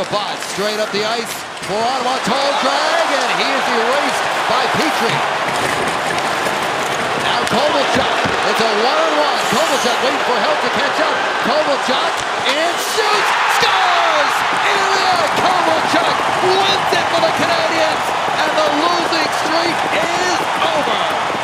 Shabbat straight up the ice for Ottawa. Tall drag, and he is erased by Petrie. Now Kovalchuk. It's a one-on-one. Kovalchuk waiting for help to catch up. Kovalchuk and shoots, scores! Ilya Kovalchuk wins it for the Canadians, and the losing streak is over.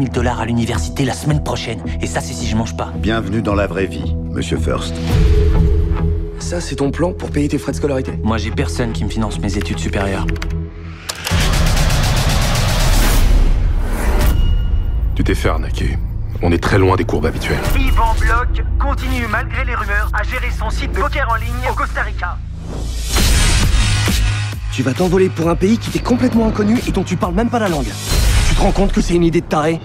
000 dollars à l'université la semaine prochaine. Et ça, c'est si je mange pas. Bienvenue dans la vraie vie, Monsieur First. Ça, c'est ton plan pour payer tes frais de scolarité? Moi, j'ai personne qui me finance mes études supérieures. Tu t'es fait arnaquer. On est très loin des courbes habituelles. Yvan Bloch continue, malgré les rumeurs, à gérer son site de poker en ligne au Costa Rica. Tu vas t'envoler pour un pays qui t'est complètement inconnu et dont tu parles même pas la langue. Tu te rends compte que c'est une idée de taré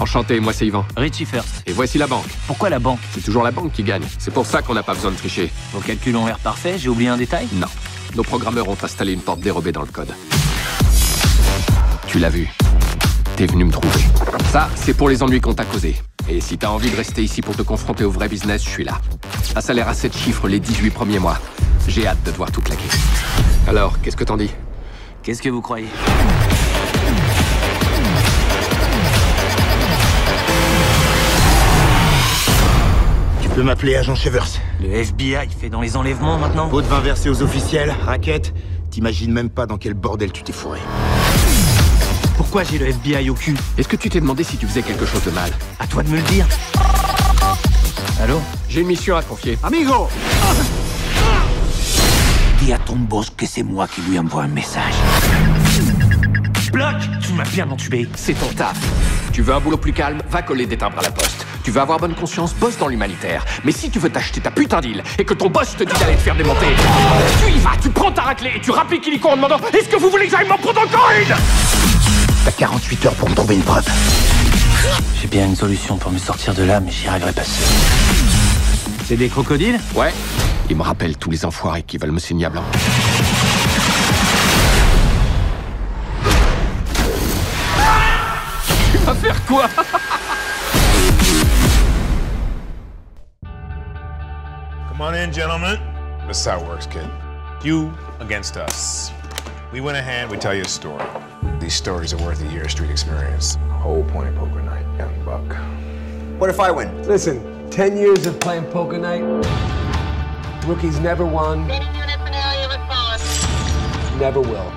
Enchanté, moi c'est Yvan. Richie First. Et voici la banque. Pourquoi la banque C'est toujours la banque qui gagne. C'est pour ça qu'on n'a pas besoin de tricher. Vos calculs ont l'air parfaits, j'ai oublié un détail Non. Nos programmeurs ont installé une porte dérobée dans le code. Tu l'as vu. T'es venu me trouver. Ça, c'est pour les ennuis qu'on t'a causés. Et si t'as envie de rester ici pour te confronter au vrai business, je suis là. Un salaire à 7 chiffres les 18 premiers mois. J'ai hâte de te voir tout claquer. Alors, qu'est-ce que t'en dis? Qu'est-ce que vous croyez? Tu peux m'appeler agent Chevers. Le FBI fait dans les enlèvements maintenant? Pot de vin versé aux officiels, raquette. T'imagines même pas dans quel bordel tu t'es fourré. Pourquoi j'ai le FBI au cul? Est-ce que tu t'es demandé si tu faisais quelque chose de mal? À toi de me le dire. Allô? J'ai une mission à te confier. Amigo Dis à ton boss que c'est moi qui lui envoie un message. Bloc Tu m'as bien entubé. C'est ton taf. Tu veux un boulot plus calme Va coller des timbres à la poste. Tu veux avoir bonne conscience Bosse dans l'humanitaire. Mais si tu veux t'acheter ta putain d'île et que ton boss te dit d'aller te faire démonter, tu y vas, tu prends ta raclée et tu rappliques illico en demandant Est-ce que vous voulez que j'aille m'en prendre encore une? T'as 48 heures pour me trouver une preuve. J'ai bien une solution pour me sortir de là, mais j'y arriverai pas seul. C'est des crocodiles? Ouais. Il me rappelle tous les enfoirés qui veulent me signer à blanc. Tu vas faire quoi Come on in, gentlemen. This is how it works, kid. You against us. We win a hand, we tell you a story. These stories are worth a year's street experience. Whole point of poker night, young buck. What if I win? Listen, 10 years of playing poker night. Rookies never won. Never will.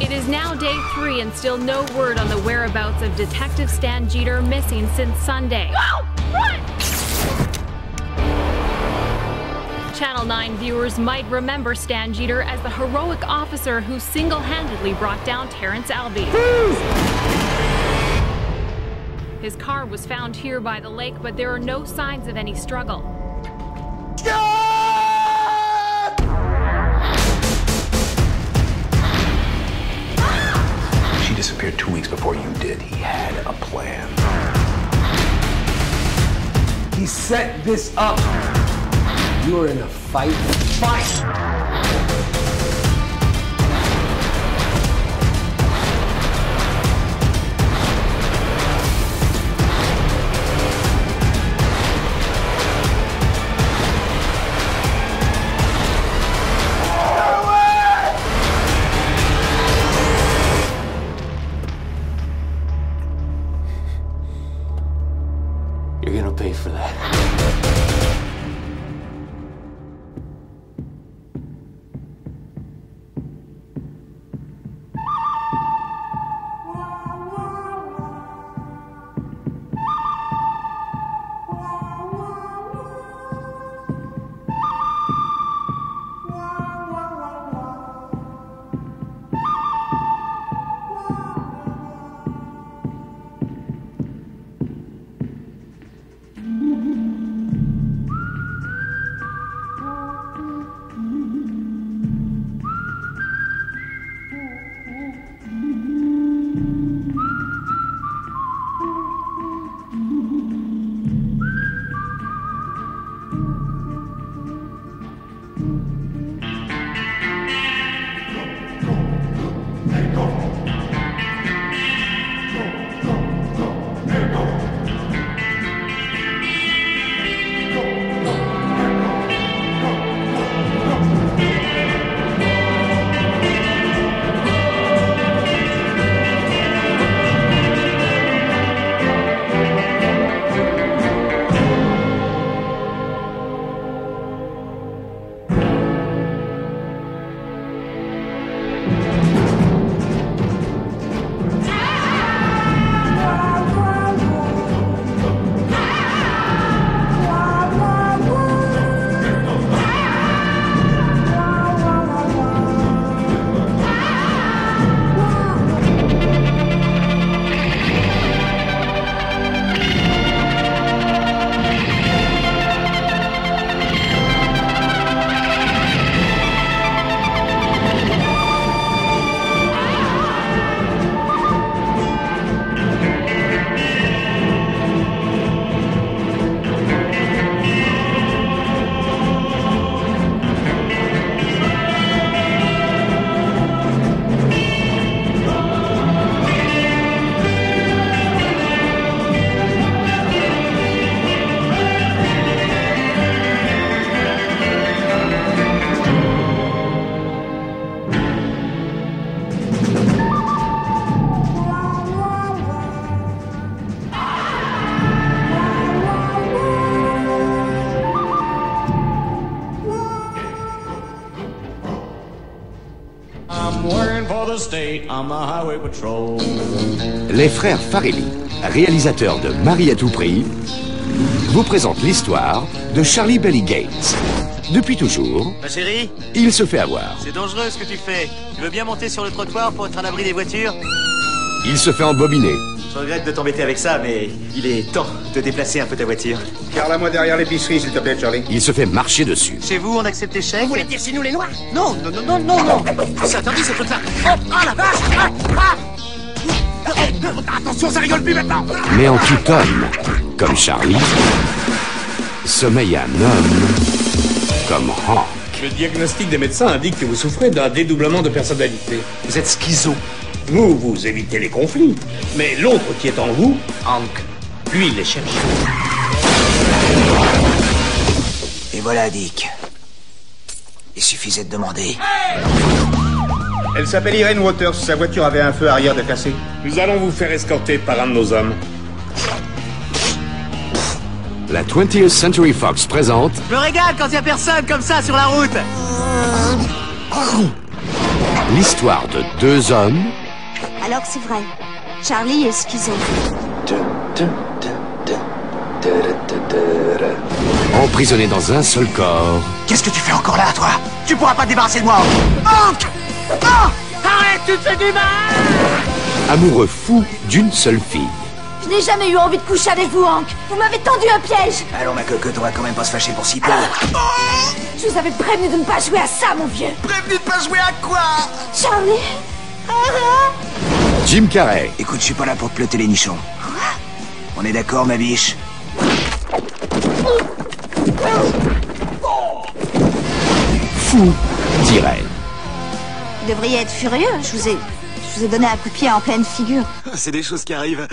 It is now day three and still no word on the whereabouts of Detective Stan Jeter missing since Sunday. Channel 9 viewers might remember Stan Jeter as the heroic officer who single handedly brought down Terrence Albee. His car was found here by the lake, but there are no signs of any struggle. She disappeared two weeks before you did. He had a plan. He set this up. You are in a fight. Fight! Les frères Farelli, réalisateurs de Marie à tout prix, vous présentent l'histoire de Charlie Belly Gates. Depuis toujours, Ma chérie, il se fait avoir. c'est dangereux ce que tu fais. Tu veux bien monter sur le trottoir pour être à l'abri des voitures? Il se fait embobiner. Je regrette de t'embêter avec ça, mais il est temps de déplacer un peu ta voiture. Garde-la-moi derrière l'épicerie, s'il te plaît, Charlie. Il se fait marcher dessus. Chez vous, on accepte les chèques Vous voulez dire c'est nous les noirs Non, non, non, non, non, non C'est interdit ce truc-là Oh, ah la vache ah, ah. Attention, ça rigole plus maintenant Mais en tout homme, comme Charlie, sommeille un homme comme Hank. Le diagnostic des médecins indique que vous souffrez d'un dédoublement de personnalité. Vous êtes schizo. Vous, vous évitez les conflits. Mais l'autre qui est en vous, Hank, lui, il les cherche. Et voilà, Dick. Il suffisait de demander. Elle s'appelle Irene Waters. Sa voiture avait un feu arrière déplacé. Nous allons vous faire escorter par un de nos hommes. La 20th Century Fox présente Je me régale quand il y a personne comme ça sur la route l'histoire de deux hommes Alors c'est vrai. Charlie est schizo. emprisonnés dans un seul corps, Qu'est-ce que tu fais encore là, toi? Tu pourras pas te débarrasser de moi Hank Oh Arrête, tu te fais du mal amoureux fous d'une seule fille. Je n'ai jamais eu envie de coucher avec vous, Hank. Vous m'avez tendu un piège. Allons, ma cocotte, on va quand même pas se fâcher pour si peu. Je vous avais prévenu de ne pas jouer à ça, mon vieux. Prévenu de pas jouer à quoi? Charlie Jim Carrey, Écoute, je suis pas là pour te plotter les nichons. On est d'accord, ma biche fou d'Irène. Vous devriez être furieux. Je vous ai... Je vous ai donné un coup de pied en pleine figure. C'est des choses qui arrivent.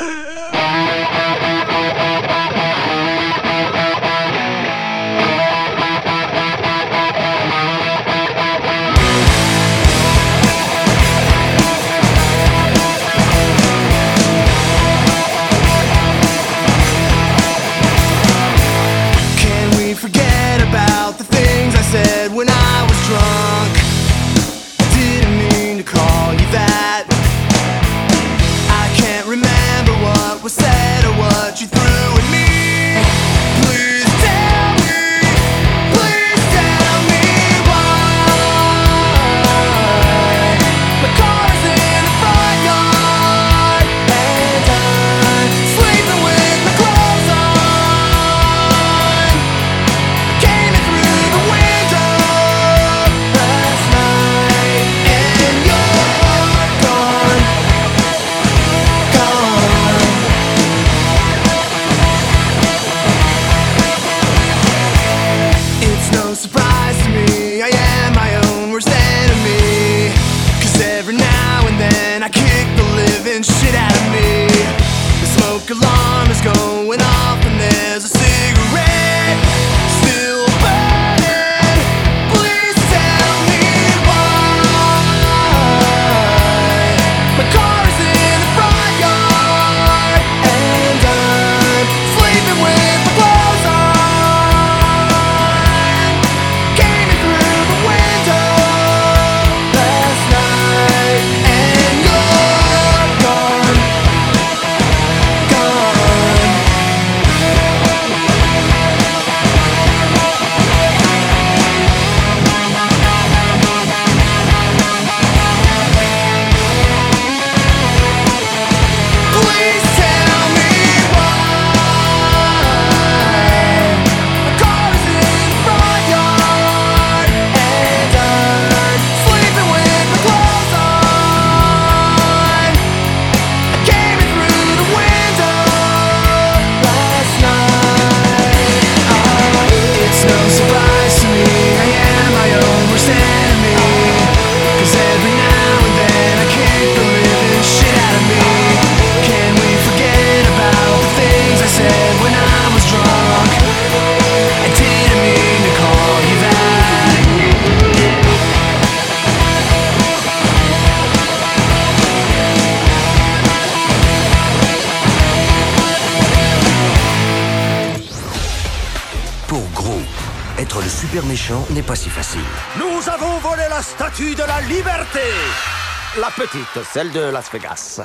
Petite, celle de Las Vegas.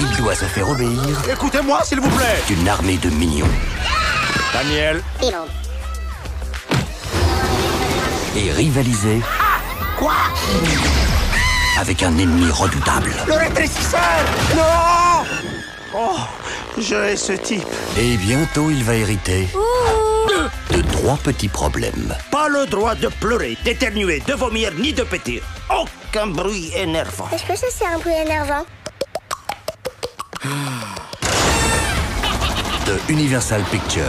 Il doit se faire obéir Écoutez-moi, s'il vous plaît. d'une armée de mignons Daniel. et rivaliser Quoi? Avec un ennemi redoutable. Le rétrécisseur Non Oh, je hais ce type. Et bientôt, il va hériter de trois petits problèmes. Pas le droit de pleurer, d'éternuer, de vomir, ni de péter. Aucun bruit énervant. Est-ce que ça c'est un bruit énervant De Universal Pictures.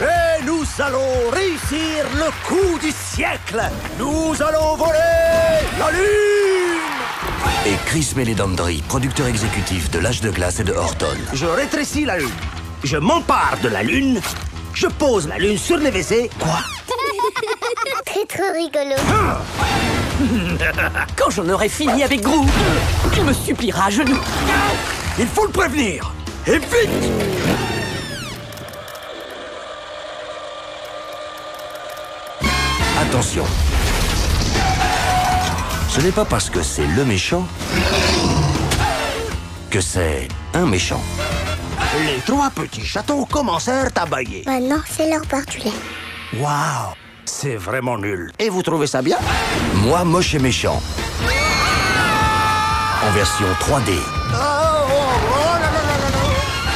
Et nous allons réussir le coup du siècle. Nous allons voler la lune. Et Chris Meledandri, producteur exécutif de L'Âge de Glace et de Horton. Je rétrécis la lune. Je m'empare de la lune. Je pose la lune sur les WC. Quoi Très trop rigolo. Quand j'en aurai fini avec Gru, il me suppliera à genoux. Il faut le prévenir. Et vite Attention. Ce n'est pas parce que c'est le méchant que c'est un méchant. Les trois petits châteaux commencèrent à bailler. Maintenant, c'est l'heure du lait. Waouh C'est vraiment nul. Et vous trouvez ça bien? Moi, moche et méchant. En version 3D.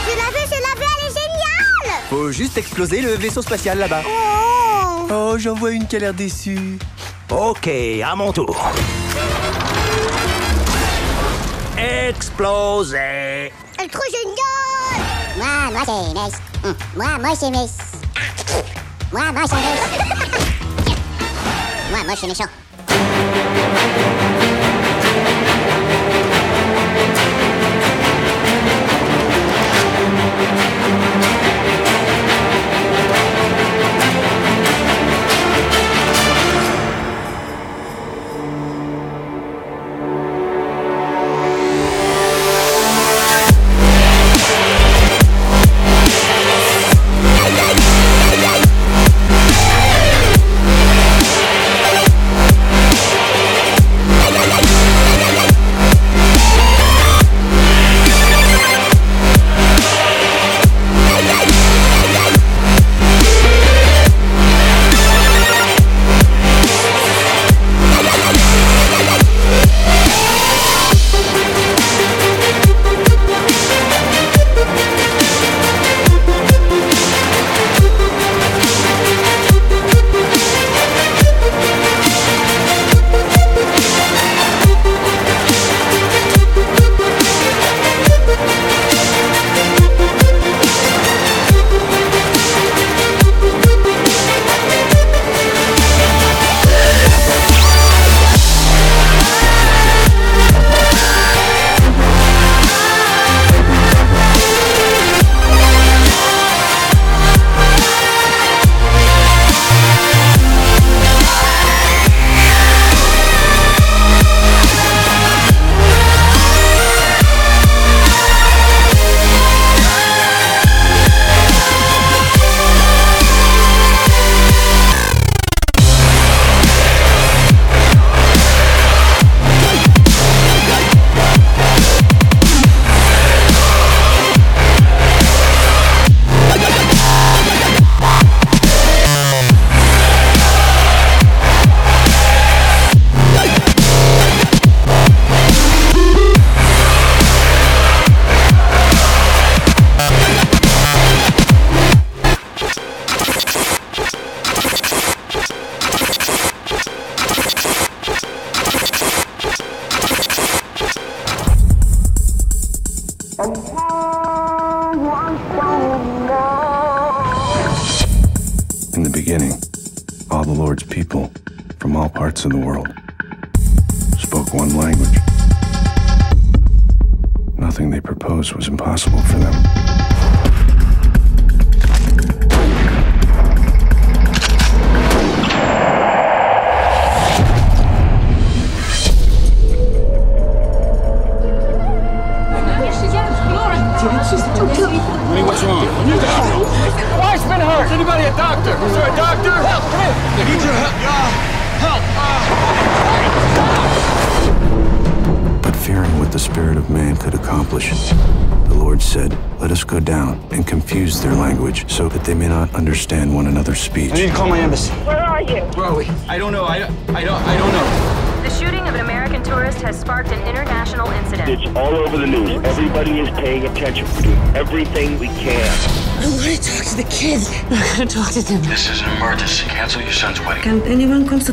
Je l'ai vu, je l'ai vu, elle est géniale Faut juste exploser le vaisseau spatial là-bas. Oh Oh, j'en vois une qui a l'air déçue. Ok, à mon tour. Exploser Elle est trop géniale Moi, moi c'est Miss. Moi, moi c'est Miss. Moi, moi c'est Miss. Moi, moi c'est méchant. In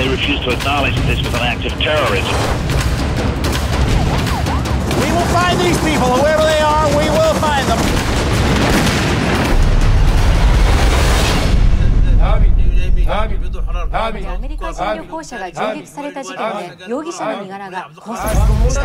They refuse to acknowledge that this was an act of terrorism. We will find these people, whoever they are, we will find them.アメリカ人旅行者が銃撃された事件で容疑者の身柄が拘束されました 「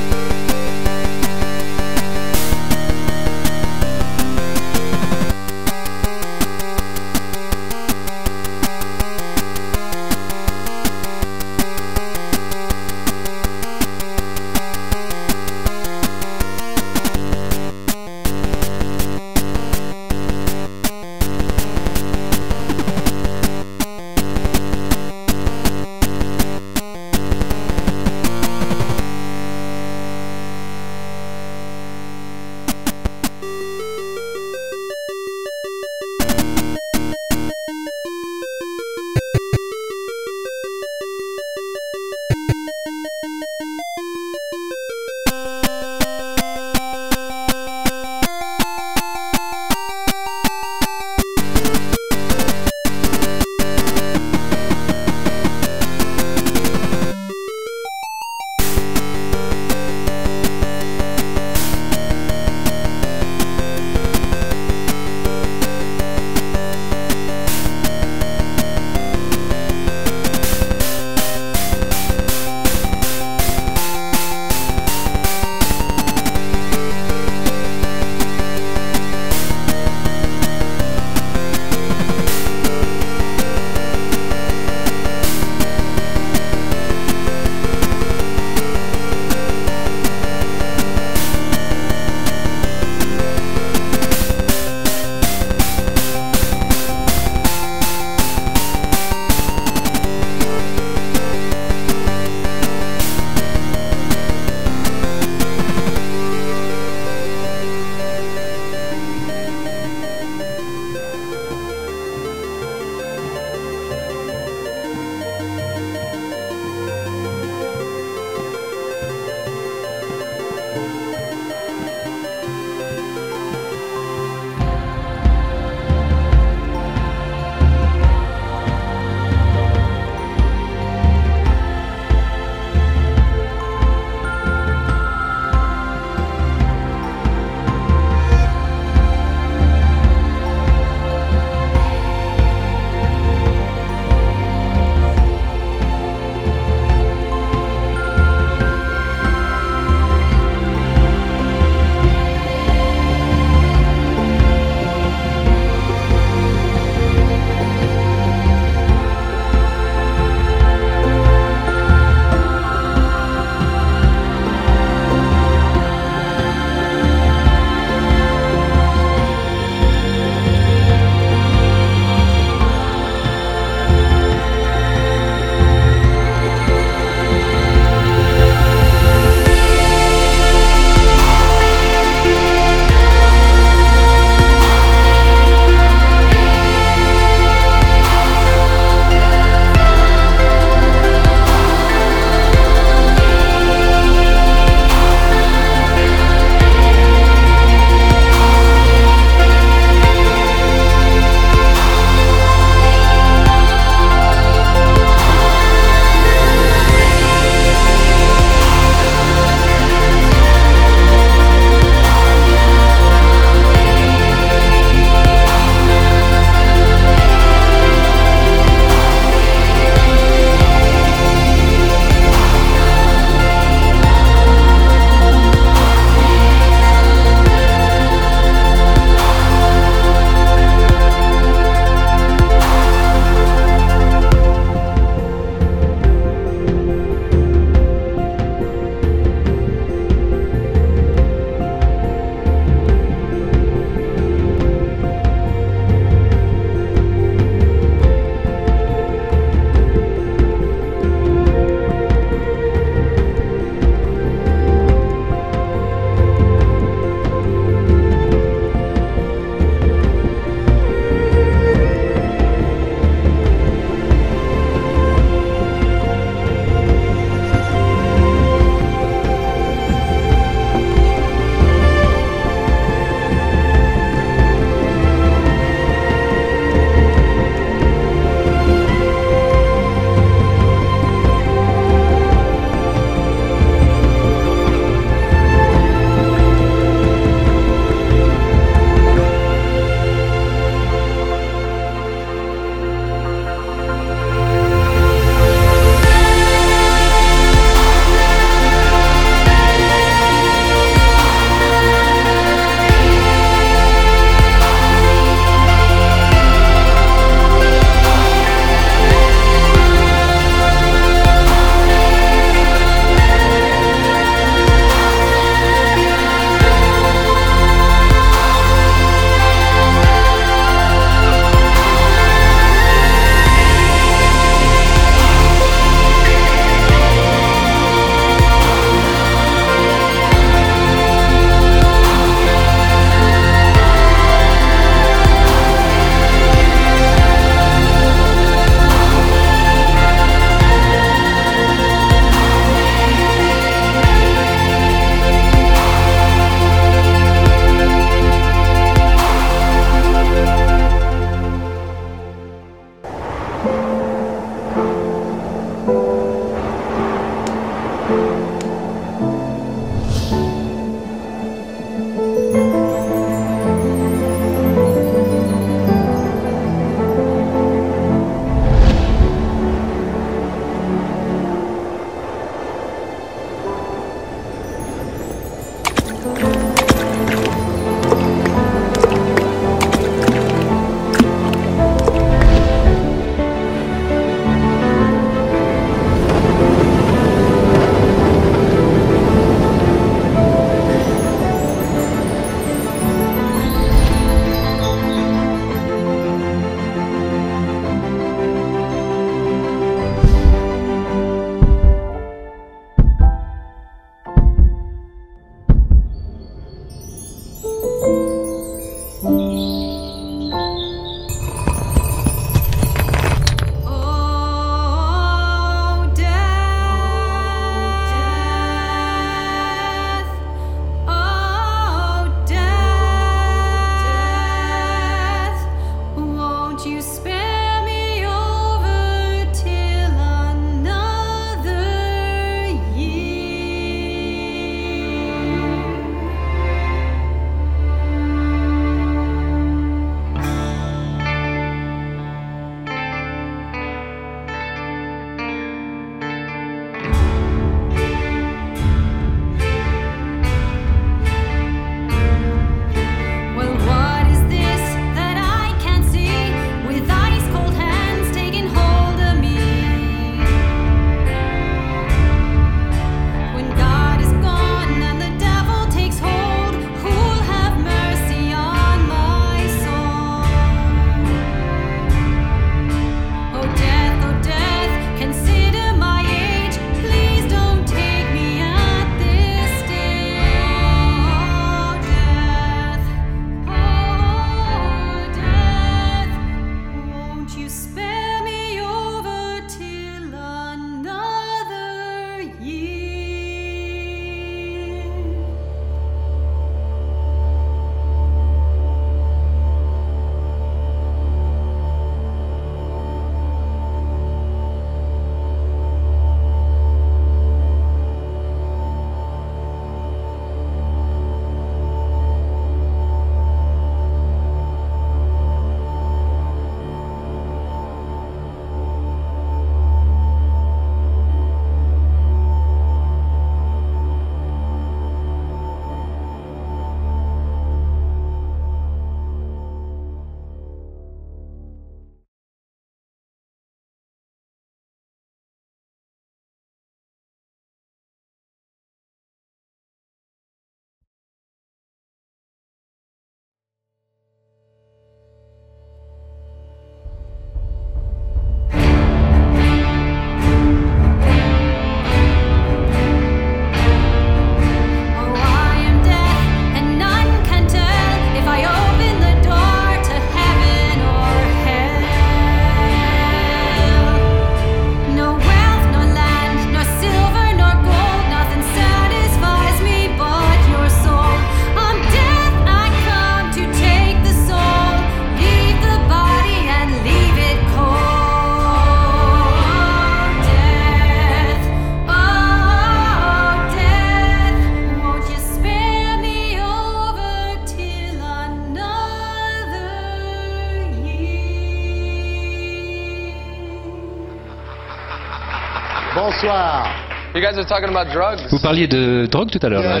Vous parliez de drogue tout à l'heure. Hein.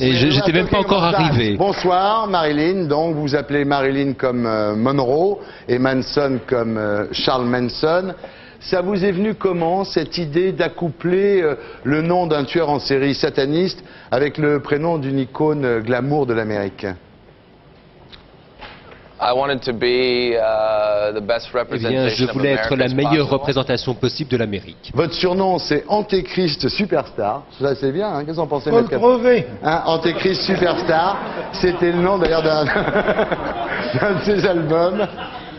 Et je- j'étais même pas encore arrivé. Bonsoir, Marilyn. Donc, vous appelez Marilyn comme euh, Monroe et Manson comme euh, Charles Manson. Ça vous est venu comment, cette idée d'accoupler euh, le nom d'un tueur en série sataniste avec le prénom d'une icône glamour de l'Amérique I wanted to be uh, the best Eh bien, je voulais être la meilleure représentation possible de l'Amérique. Votre surnom, c'est Antéchrist Superstar. Ça, c'est bien, hein Qu'est-ce que vous en pensez, Cap- crever. Hein, Antéchrist Superstar. C'était le nom, d'ailleurs, d'un de ses albums.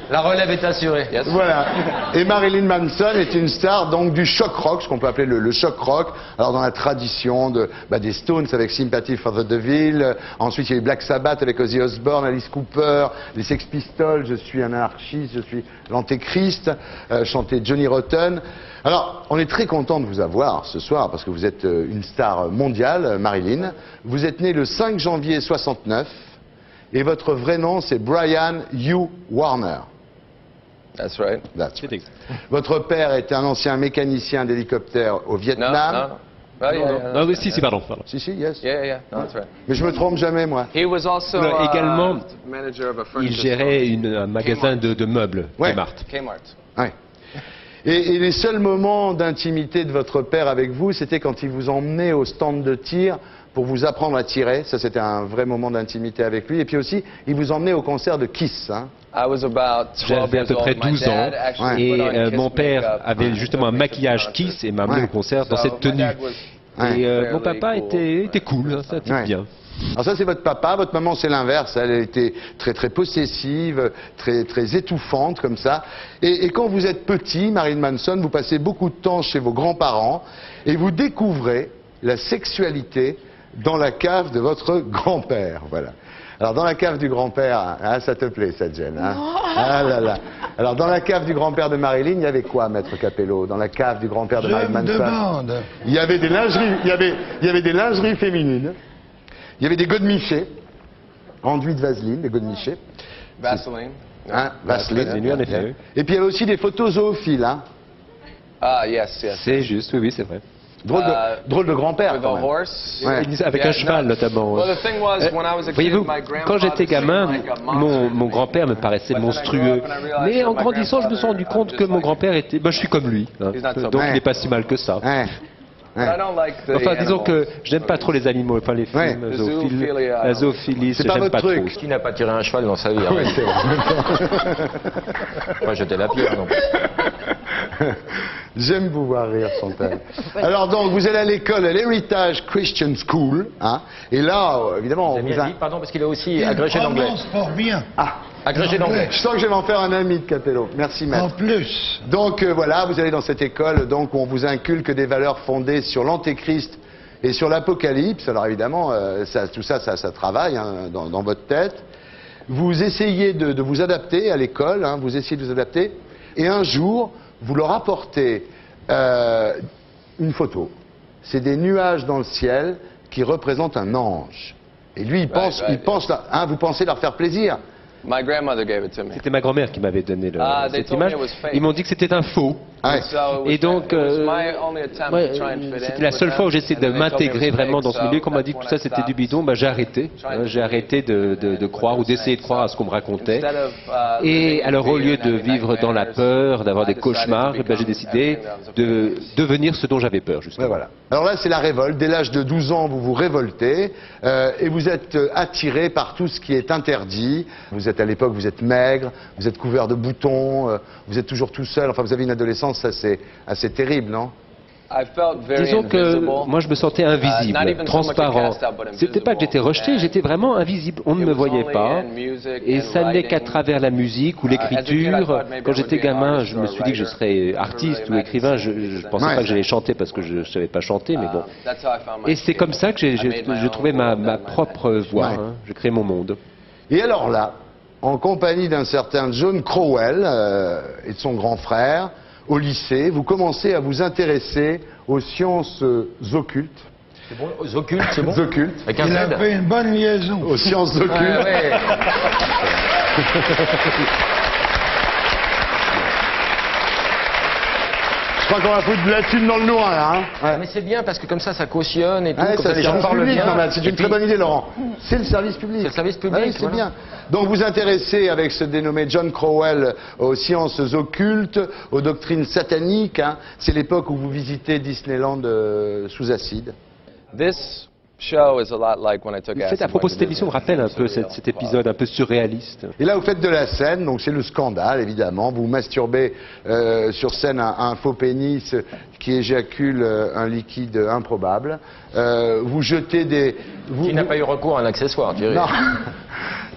La relève est assurée. Voilà. Et Marilyn Manson est une star donc du choc rock, ce qu'on peut appeler le, le choc rock. Alors dans la tradition bah, des Stones avec Sympathy for the Devil, euh, ensuite il y a eu Black Sabbath avec Ozzy Osbourne, Alice Cooper, les Sex Pistols, je suis un anarchiste, je suis l'antéchrist, euh, Johnny Rotten. Alors, on est très content de vous avoir ce soir parce que vous êtes euh, une star mondiale, euh, Marilyn. Vous êtes né le 5 janvier 69 et votre vrai nom c'est Brian Hugh Warner. That's right. That's right. Votre père était un ancien mécanicien d'hélicoptère au Vietnam. no, no. Oh, yeah, yeah, Ah oui, si, si, pardon. pardon. Si, si, yes. Yeah, yeah, no, that's right. Mais je me trompe jamais, moi. He was also Non, uh, également, manager of a Il furniture gérait une- un magasin de, de meubles, Ouais. Kmart. Kmart. Ouais. Et, et les seuls moments d'intimité de votre père avec vous, c'était quand il vous emmenait au stand de tir pour vous apprendre à tirer. Ça, c'était un vrai moment d'intimité avec lui. Et puis aussi, il vous emmenait au concert de Kiss. Hein. I was about 12 J'avais à peu près old. My 12 ans et euh, Kiss mon père makeup. avait justement un maquillage Kiss et m'a amené Ouais. au concert dans cette my tenue. Et euh, mon papa était, était cool, hein, ça Ouais. bien. Alors ça, c'est votre papa. Votre maman, c'est l'inverse. Elle était très, très possessive, très, très étouffante, comme ça. Et, et quand vous êtes petit, Marilyn Manson, vous passez beaucoup de temps chez vos grands-parents et vous découvrez la sexualité dans la cave de votre grand-père. Voilà. Alors, dans la cave du grand-père, hein, ça te plaît, cette gêne, hein? Ah là là. Alors, dans la cave du grand-père de Marilyn, il y avait quoi, Maître Capello? Dans la cave du grand-père de Marilyn Manson? Il y avait des lingeries, il y avait, il y avait des lingeries féminines. Il y avait des godemichés, enduits de vaseline, des godemichés. Vaseline. Hein, Vaseline. Vaseline, en effet, oui. Et puis il y avait aussi des photos zoophiles. Hein? Ah, yes, yes. C'est juste, oui, oui, c'est vrai. Drôle de, Euh, drôle de grand-père. With quand a même. horse. Ouais. Avec Yeah, un cheval no. notamment. Well, the thing was, Euh, when I was a kid, Voyez-vous, my quand j'étais gamin, mon, grand-père me paraissait monstrueux. Mais en grandissant, je me suis rendu compte que mon grand-père était... Ben, je suis comme lui. hein. He's not so Donc il n'est pas si mal que ça. Ouais. But I don't like the Enfin, disons que animals. je n'aime pas trop les animaux, enfin les films Ouais. Zoophiles, la zoophilie, C'est pas j'aime votre pas truc. trop. Qui n'a pas tiré un cheval dans sa vie vrai. Pas jeter la pierre, non. J'aime vous voir rire, Chantal. Alors donc, vous allez à l'école, à l'Heritage Christian School, hein, et là, euh, évidemment, on vous a... dit, pardon, parce qu'il est aussi agrégé d'anglais. fort bien. Ah, Agrégé d'anglais. je sens que je vais m'en faire un ami de Capello. Merci, maître. En plus. Donc euh, voilà, vous allez dans cette école donc, où on vous inculque des valeurs fondées sur l'antéchrist et sur l'apocalypse. Alors évidemment, euh, ça- tout ça, ça, ça travaille hein, dans, dans votre tête. Vous essayez de, de vous adapter à l'école, hein, vous essayez de vous adapter, et un jour, vous leur apportez euh, une photo. C'est des nuages dans le ciel qui représentent un ange. Et lui, il pense, right, il pense, là, hein, vous pensez leur faire plaisir. My grandmother gave it to me. C'était ma grand-mère qui m'avait donné le- Ah, cette image. Ils m'ont dit que c'était un faux. Ouais. Was Et donc, it was euh, my only attempt ouais, to try and fit c'était la seule fois où j'ai essayé and de m'intégrer was vraiment dans ce milieu. Quand on m'a dit que tout ça I c'était stopped du bidon, bah, j'ai arrêté. to J'ai arrêté de, de- de croire ou d'essayer de croire à ce qu'on me racontait. Instead of, uh, Et living in alors, au fear lieu de having vivre dans la nightmares, peur, d'avoir I des decided to cauchemars, eh ben, j'ai become décidé everything that I was afraid de of. devenir ce dont j'avais peur, justement. voilà. Alors là, c'est la révolte. Dès l'âge de 12 ans, vous vous révoltez euh, et vous êtes euh, attiré par tout ce qui est interdit. Vous êtes à l'époque, vous êtes maigre, vous êtes couvert de boutons, euh, vous êtes toujours tout seul. Enfin, vous avez une adolescence assez, assez terrible, non? I felt very Disons que moi je me sentais Uh, invisible, transparent. C'était pas que j'étais rejeté, j'étais vraiment invisible. On ne It me was voyait pas. Et ça n'est qu'à writing. travers la musique ou Uh, as a kid, I l'écriture. Quand I would j'étais be an gamin, artist je or me a suis dit que je writer. serais I artiste ou écrivain. Je, singing. pensais Ouais. pas que j'allais chanter parce que je ne savais pas chanter, mais bon. Uh, that's how I found my Et c'est comme ça que j'ai trouvé ma, propre. Ouais. hein. J'ai créé mon monde. Et alors là, en compagnie d'un certain John Crowell euh, et de son grand frère, au lycée, vous commencez à vous intéresser aux sciences euh, occultes. C'est bon, aux occultes, c'est bon Occultes. Avec un Il a fait une bonne liaison. Aux sciences occultes. Ouais, ouais. Je crois qu'on va foutre de la thune dans le noir, là. Hein Ouais. Mais c'est bien parce que comme ça, ça cautionne et tout. Ouais, comme c'est ça, le les gens parlent bien. C'est une très bonne idée, Laurent. C'est le service public. C'est le service public, Oui, c'est voilà. bien. Donc vous intéressez avec ce dénommé John Crowell aux sciences occultes, aux doctrines sataniques. hein. C'est l'époque où vous visitez Disneyland euh, sous acide. This show is a lot like when I took Le fait, acid à propos de cette émission, me rappelle un peu cet, cet épisode un peu surréaliste. Et là, vous faites de la scène, donc c'est le scandale, évidemment. Vous masturbez euh, sur scène un, un faux pénis qui éjacule euh, un liquide improbable. Euh, vous jetez des... Vous, Qui n'a pas eu recours à un accessoire, Thierry Non.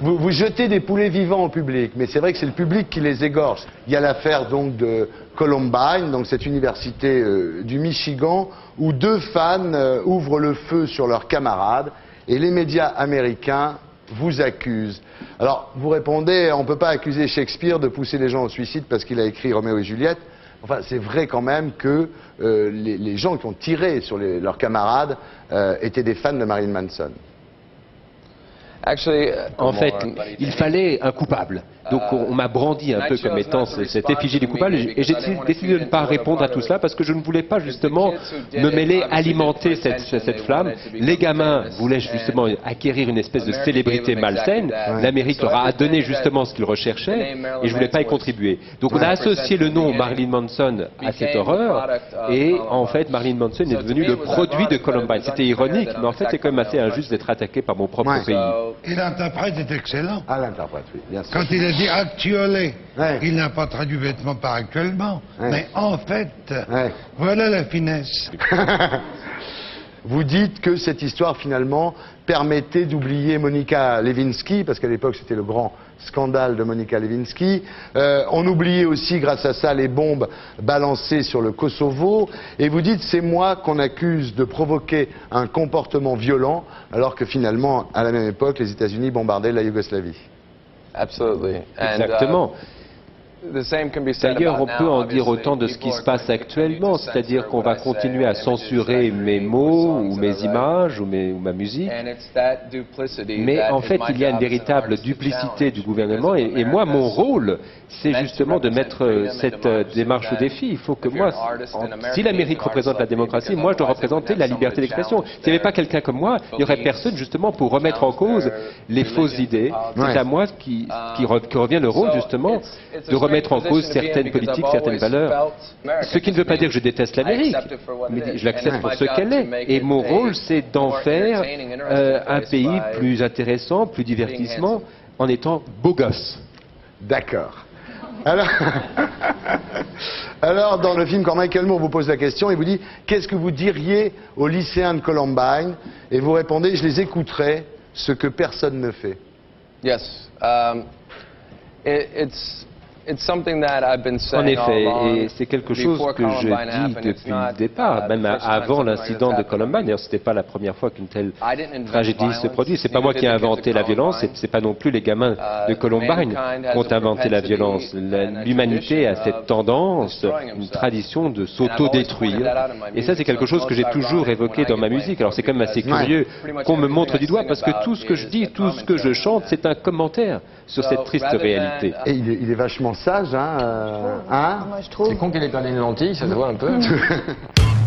Vous, vous jetez des poulets vivants au public, mais c'est vrai que c'est le public qui les égorge. Il y a l'affaire donc de Columbine, donc cette université euh, du Michigan, où deux fans euh, ouvrent le feu sur leurs camarades, et les médias américains vous accusent. Alors, vous répondez, on ne peut pas accuser Shakespeare de pousser les gens au suicide parce qu'il a écrit Roméo et Juliette. Enfin, c'est vrai quand même que euh, les, les gens qui ont tiré sur les- leurs camarades euh, étaient des fans de Marilyn Manson. Actually, uh, En fait, il fallait un coupable. Donc on, on m'a brandi un peu comme étant ce- cette effigie du coupable et j'ai décidé de ne pas répondre à tout cela parce que je ne voulais pas justement me mêler, alimenter cette, cette flamme. Les gamins voulaient justement acquérir une espèce de célébrité malsaine. L'Amérique leur a donné justement ce qu'ils recherchaient et je voulais pas y contribuer. Donc on a associé le nom Marilyn Manson à cette horreur et en fait Marilyn Manson est devenu le produit de Columbine. C'était ironique, mais en fait c'est quand même assez injuste d'être attaqué par mon propre Ouais. pays. Et l'interprète est excellent. Ah, l'interprète, oui, bien sûr. Quand il a dit actually, il n'a pas traduit bêtement par actuellement. Ouais. Mais en fait, Ouais. voilà la finesse. Vous dites que cette histoire, finalement, permettait d'oublier Monica Lewinsky, parce qu'à l'époque, c'était le grand scandale de Monica Lewinsky. Euh, on oubliait aussi, grâce à ça, les bombes balancées sur le Kosovo. Et vous dites, c'est moi qu'on accuse de provoquer un comportement violent, alors que finalement, à la même époque, les États-Unis bombardaient la Yougoslavie. Absolutely. And, uh, Exactement. the D'ailleurs, on peut en dire autant de ce qui se passe actuellement, c'est-à-dire qu'on va continuer à censurer mes mots ou mes images ou, mes- ou ma musique. Mais en is fait, il y a une véritable duplicité du gouvernement et, et moi, mon rôle, c'est justement de mettre euh, cette euh, démarche au défi. Il faut que moi, si l'Amérique représente la démocratie, moi, je dois représenter la liberté d'expression. S'il n'y avait pas quelqu'un comme moi, il n'y aurait personne justement pour remettre en cause les fausses idées. C'est à moi qui, revient le rôle justement de remettre en cause certaines politiques, certaines valeurs. Ce qui ne veut pas dire que je déteste l'Amérique, mais je l'accepte pour ce qu'elle est. Et mon rôle, c'est d'en faire euh, un pays plus intéressant, plus divertissement, en étant beau gosse. D'accord. Alors, alors, dans le film, quand Michael Moore vous pose la question, il vous dit Qu'est-ce que vous diriez aux lycéens de Columbine? Et vous répondez Je les écouterai, ce que personne ne fait. Yes. Um, it, it's it's something that I've been En effet, et c'est quelque chose que je Columbine dis depuis not, le départ, même the first time avant l'incident de. Columbine. D'ailleurs, c'était pas la première fois qu'une telle tragédie se produit. C'est pas moi qui ai inventé of la violence, Columbine. c'est c'est pas non plus les gamins de Uh, Columbine mankind has qui ont inventé la violence. L'humanité a cette of tendance, une tradition de s'auto-détruire. Et ça, c'est music, quelque chose que j'ai toujours évoqué dans ma musique. Alors c'est quand même assez curieux qu'on me montre I du doigt parce que tout ce que je is dis, tout ce que je chante, c'est un commentaire sur cette triste than- réalité. Et il est, il est vachement sage, hein, euh, hein C'est con qu'elle ait pas des lentilles, ça se voit un peu.